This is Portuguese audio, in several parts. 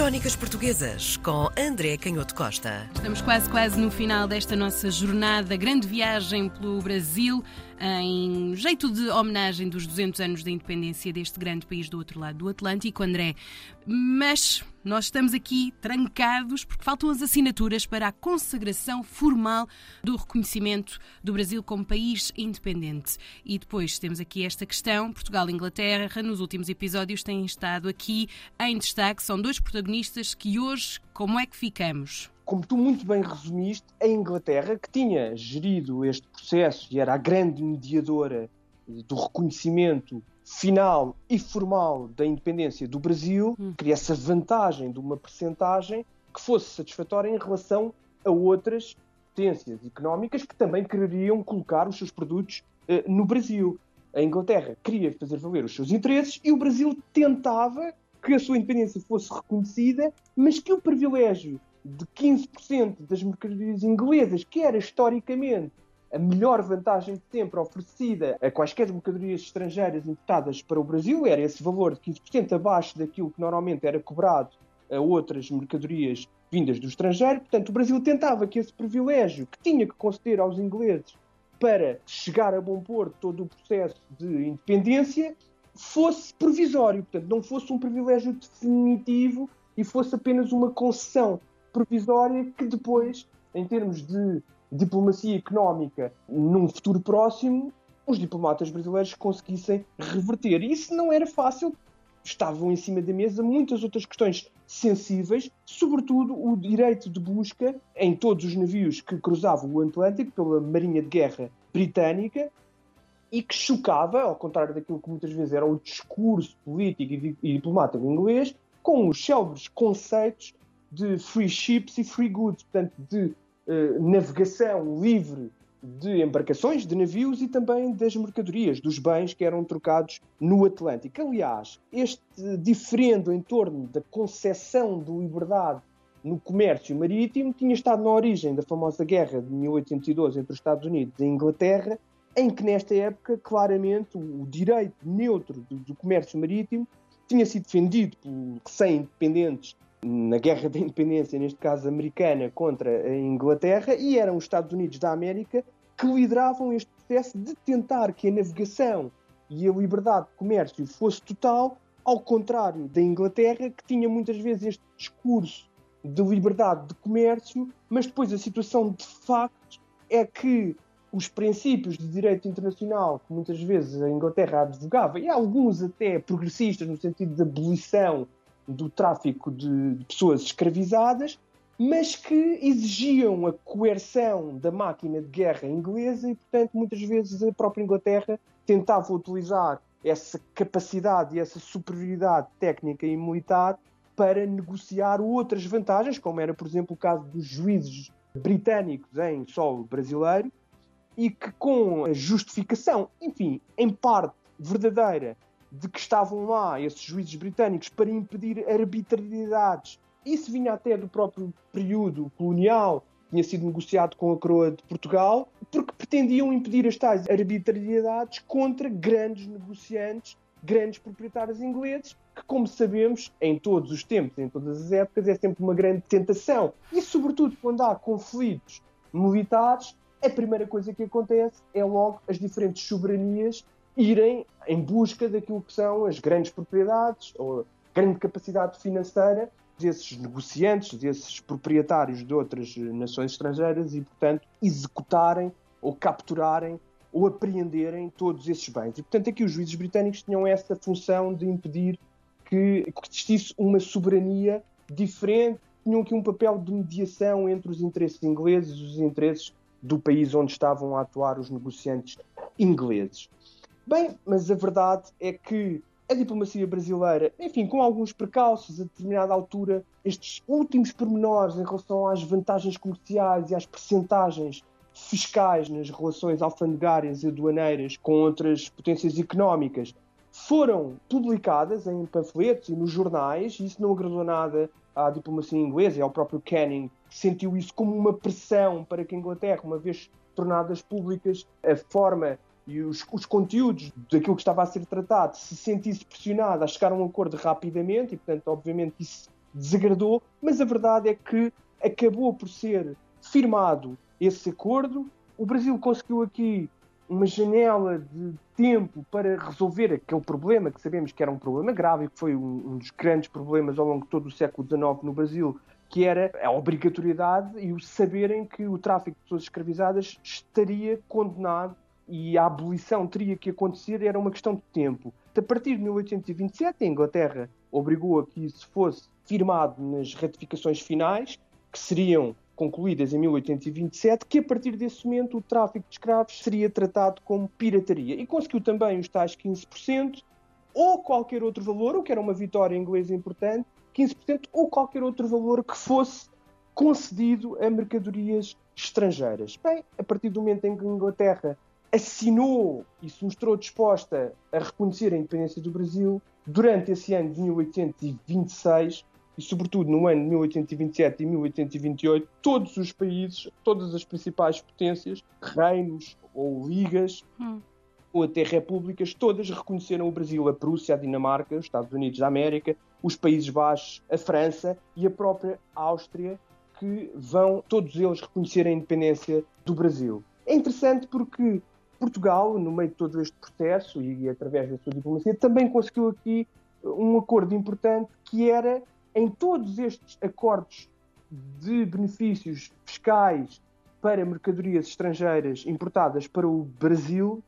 Crónicas Portuguesas com André Canhoto Costa. Estamos quase, quase no final desta nossa jornada, grande viagem pelo Brasil, em jeito de homenagem dos 200 anos da independência deste grande país do outro lado do Atlântico, André. Mas nós estamos aqui trancados porque faltam as assinaturas para a consagração formal do reconhecimento do Brasil como país independente. E depois temos aqui esta questão: Portugal e Inglaterra, nos últimos episódios, têm estado aqui em destaque. São dois protagonistas que hoje, como é que ficamos? Como tu muito bem resumiste, a Inglaterra, que tinha gerido este processo e era a grande mediadora do reconhecimento final e formal da independência do Brasil, hum. queria essa vantagem de uma percentagem que fosse satisfatória em relação a outras potências económicas que também queriam colocar os seus produtos uh, no Brasil. A Inglaterra queria fazer valer os seus interesses e o Brasil tentava que a sua independência fosse reconhecida, mas que o privilégio de 15% das mercadorias inglesas, que era historicamente a melhor vantagem de sempre oferecida a quaisquer mercadorias estrangeiras importadas para o Brasil, era esse valor de 15% abaixo daquilo que normalmente era cobrado a outras mercadorias vindas do estrangeiro. Portanto, o Brasil tentava que esse privilégio que tinha que conceder aos ingleses para chegar a bom porto todo o processo de independência fosse provisório, portanto, não fosse um privilégio definitivo e fosse apenas uma concessão provisória que depois, em termos de diplomacia económica, num futuro próximo, os diplomatas brasileiros conseguissem reverter. Isso não era fácil. Estavam em cima da mesa muitas outras questões sensíveis, sobretudo o direito de busca em todos os navios que cruzavam o Atlântico pela Marinha de Guerra Britânica e que chocava, ao contrário daquilo que muitas vezes era o discurso político e diplomático inglês, com os célebres conceitos de free ships e free goods, portanto, de uh, navegação livre de embarcações, de navios e também das mercadorias, dos bens que eram trocados no Atlântico. Aliás, este diferendo em torno da concessão de liberdade no comércio marítimo tinha estado na origem da famosa guerra de 1812 entre os Estados Unidos e a Inglaterra, em que nesta época, claramente, o direito neutro do, comércio marítimo tinha sido defendido por 100 independentes na guerra da independência, neste caso americana, contra a Inglaterra, e eram os Estados Unidos da América que lideravam este processo de tentar que a navegação e a liberdade de comércio fosse total, ao contrário da Inglaterra, que tinha muitas vezes este discurso de liberdade de comércio, mas depois a situação de facto é que os princípios de direito internacional que muitas vezes a Inglaterra advogava, e alguns até progressistas no sentido de abolição do tráfico de, de pessoas escravizadas, mas que exigiam a coerção da máquina de guerra inglesa e, portanto, muitas vezes a própria Inglaterra tentava utilizar essa capacidade e essa superioridade técnica e militar para negociar outras vantagens, como era, por exemplo, o caso dos juízes britânicos em solo brasileiro, e que com a justificação, enfim, em parte verdadeira, de que estavam lá esses juízes britânicos para impedir arbitrariedades. Isso vinha até do próprio período colonial, tinha sido negociado com a coroa de Portugal, porque pretendiam impedir as tais arbitrariedades contra grandes negociantes, grandes proprietários ingleses, que, como sabemos, em todos os tempos, em todas as épocas, é sempre uma grande tentação. E, sobretudo, quando há conflitos militares, a primeira coisa que acontece é logo as diferentes soberanias irem em busca daquilo que são as grandes propriedades ou grande capacidade financeira desses negociantes, desses proprietários de outras nações estrangeiras e, portanto, executarem ou capturarem ou apreenderem todos esses bens. E, portanto, aqui os juízes britânicos tinham essa função de impedir que existisse uma soberania diferente, tinham aqui um papel de mediação entre os interesses ingleses e os interesses do país onde estavam a atuar os negociantes ingleses. Bem, mas a verdade é que a diplomacia brasileira, enfim, com alguns precalços a determinada altura, estes últimos pormenores em relação às vantagens comerciais e às percentagens fiscais nas relações alfandegárias e aduaneiras com outras potências económicas foram publicadas em panfletos e nos jornais, e isso não agradou nada à diplomacia inglesa e ao próprio Canning, que sentiu isso como uma pressão para que a Inglaterra, uma vez tornadas públicas, a forma e os, os, conteúdos daquilo que estava a ser tratado se sentisse pressionado a chegar a um acordo rapidamente, e portanto, obviamente, isso desagradou, mas a verdade é que acabou por ser firmado esse acordo. O Brasil conseguiu aqui uma janela de tempo para resolver aquele problema que sabemos que era um problema grave e que foi um, um dos grandes problemas ao longo de todo o século XIX no Brasil, que era a obrigatoriedade e o saberem que o tráfico de pessoas escravizadas estaria condenado e a abolição teria que acontecer, era uma questão de tempo. A partir de 1827, a Inglaterra obrigou a que isso fosse firmado nas ratificações finais, que seriam concluídas em 1827, que a partir desse momento o tráfico de escravos seria tratado como pirataria. E conseguiu também os tais 15%, ou qualquer outro valor, o que era uma vitória inglesa importante, 15%, ou qualquer outro valor que fosse concedido a mercadorias estrangeiras. Bem, a partir do momento em que a Inglaterra assinou e se mostrou disposta a reconhecer a independência do Brasil, durante esse ano de 1826 e, sobretudo, no ano de 1827 e 1828, todos os países, todas as principais potências, reinos ou ligas, hum. ou até repúblicas, todas reconheceram o Brasil, a Prússia, a Dinamarca, os Estados Unidos da América, os Países Baixos, a França e a própria Áustria, que vão todos eles reconhecer a independência do Brasil. É interessante porque Portugal, no meio de todo este processo e através da sua diplomacia, também conseguiu aqui um acordo importante que era em todos estes acordos de benefícios fiscais para mercadorias estrangeiras importadas para o Brasil,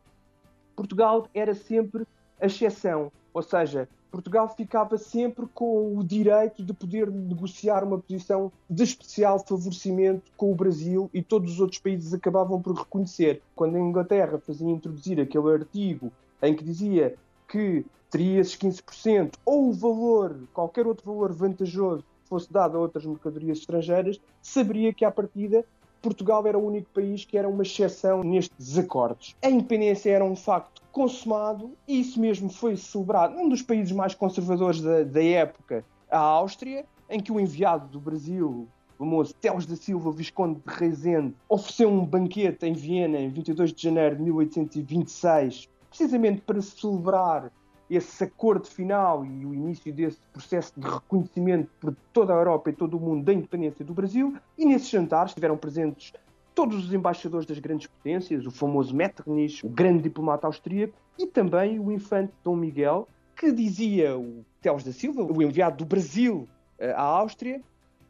Portugal era sempre a exceção, ou seja, Portugal ficava sempre com o direito de poder negociar uma posição de especial favorecimento com o Brasil e todos os outros países acabavam por reconhecer. Quando a Inglaterra fazia introduzir aquele artigo em que dizia que teria esses 15% ou o valor, qualquer outro valor vantajoso fosse dado a outras mercadorias estrangeiras, saberia que à partida Portugal era o único país que era uma exceção nestes acordos. A independência era um facto consumado e isso mesmo foi celebrado num dos países mais conservadores da, da época, a Áustria, em que o enviado do Brasil, o famoso Teles da Silva, Visconde de Rezende, ofereceu um banquete em Viena em 22 de janeiro de 1826, precisamente para celebrar esse acordo final e o início desse processo de reconhecimento por toda a Europa e todo o mundo da independência do Brasil. E nesses jantares estiveram presentes todos os embaixadores das grandes potências, o famoso Metternich, o grande diplomata austríaco, e também o infante Dom Miguel, que dizia o Teles da Silva, o enviado do Brasil eh, à Áustria,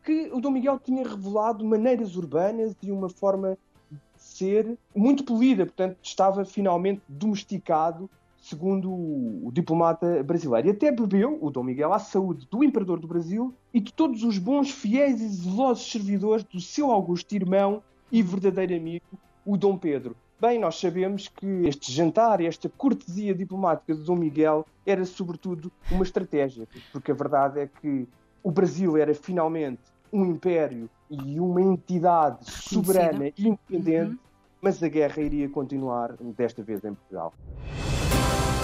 que o Dom Miguel tinha revelado maneiras urbanas e uma forma de ser muito polida, portanto estava finalmente domesticado segundo o diplomata brasileiro. E até bebeu, o Dom Miguel, à saúde do imperador do Brasil e de todos os bons, fiéis e zelosos servidores do seu augusto irmão e verdadeiro amigo, o Dom Pedro. Bem, nós sabemos que este jantar, esta cortesia diplomática de Dom Miguel era sobretudo uma estratégia, porque a verdade é que o Brasil era finalmente um império e uma entidade soberana e independente, uhum. mas a guerra iria continuar, desta vez em Portugal.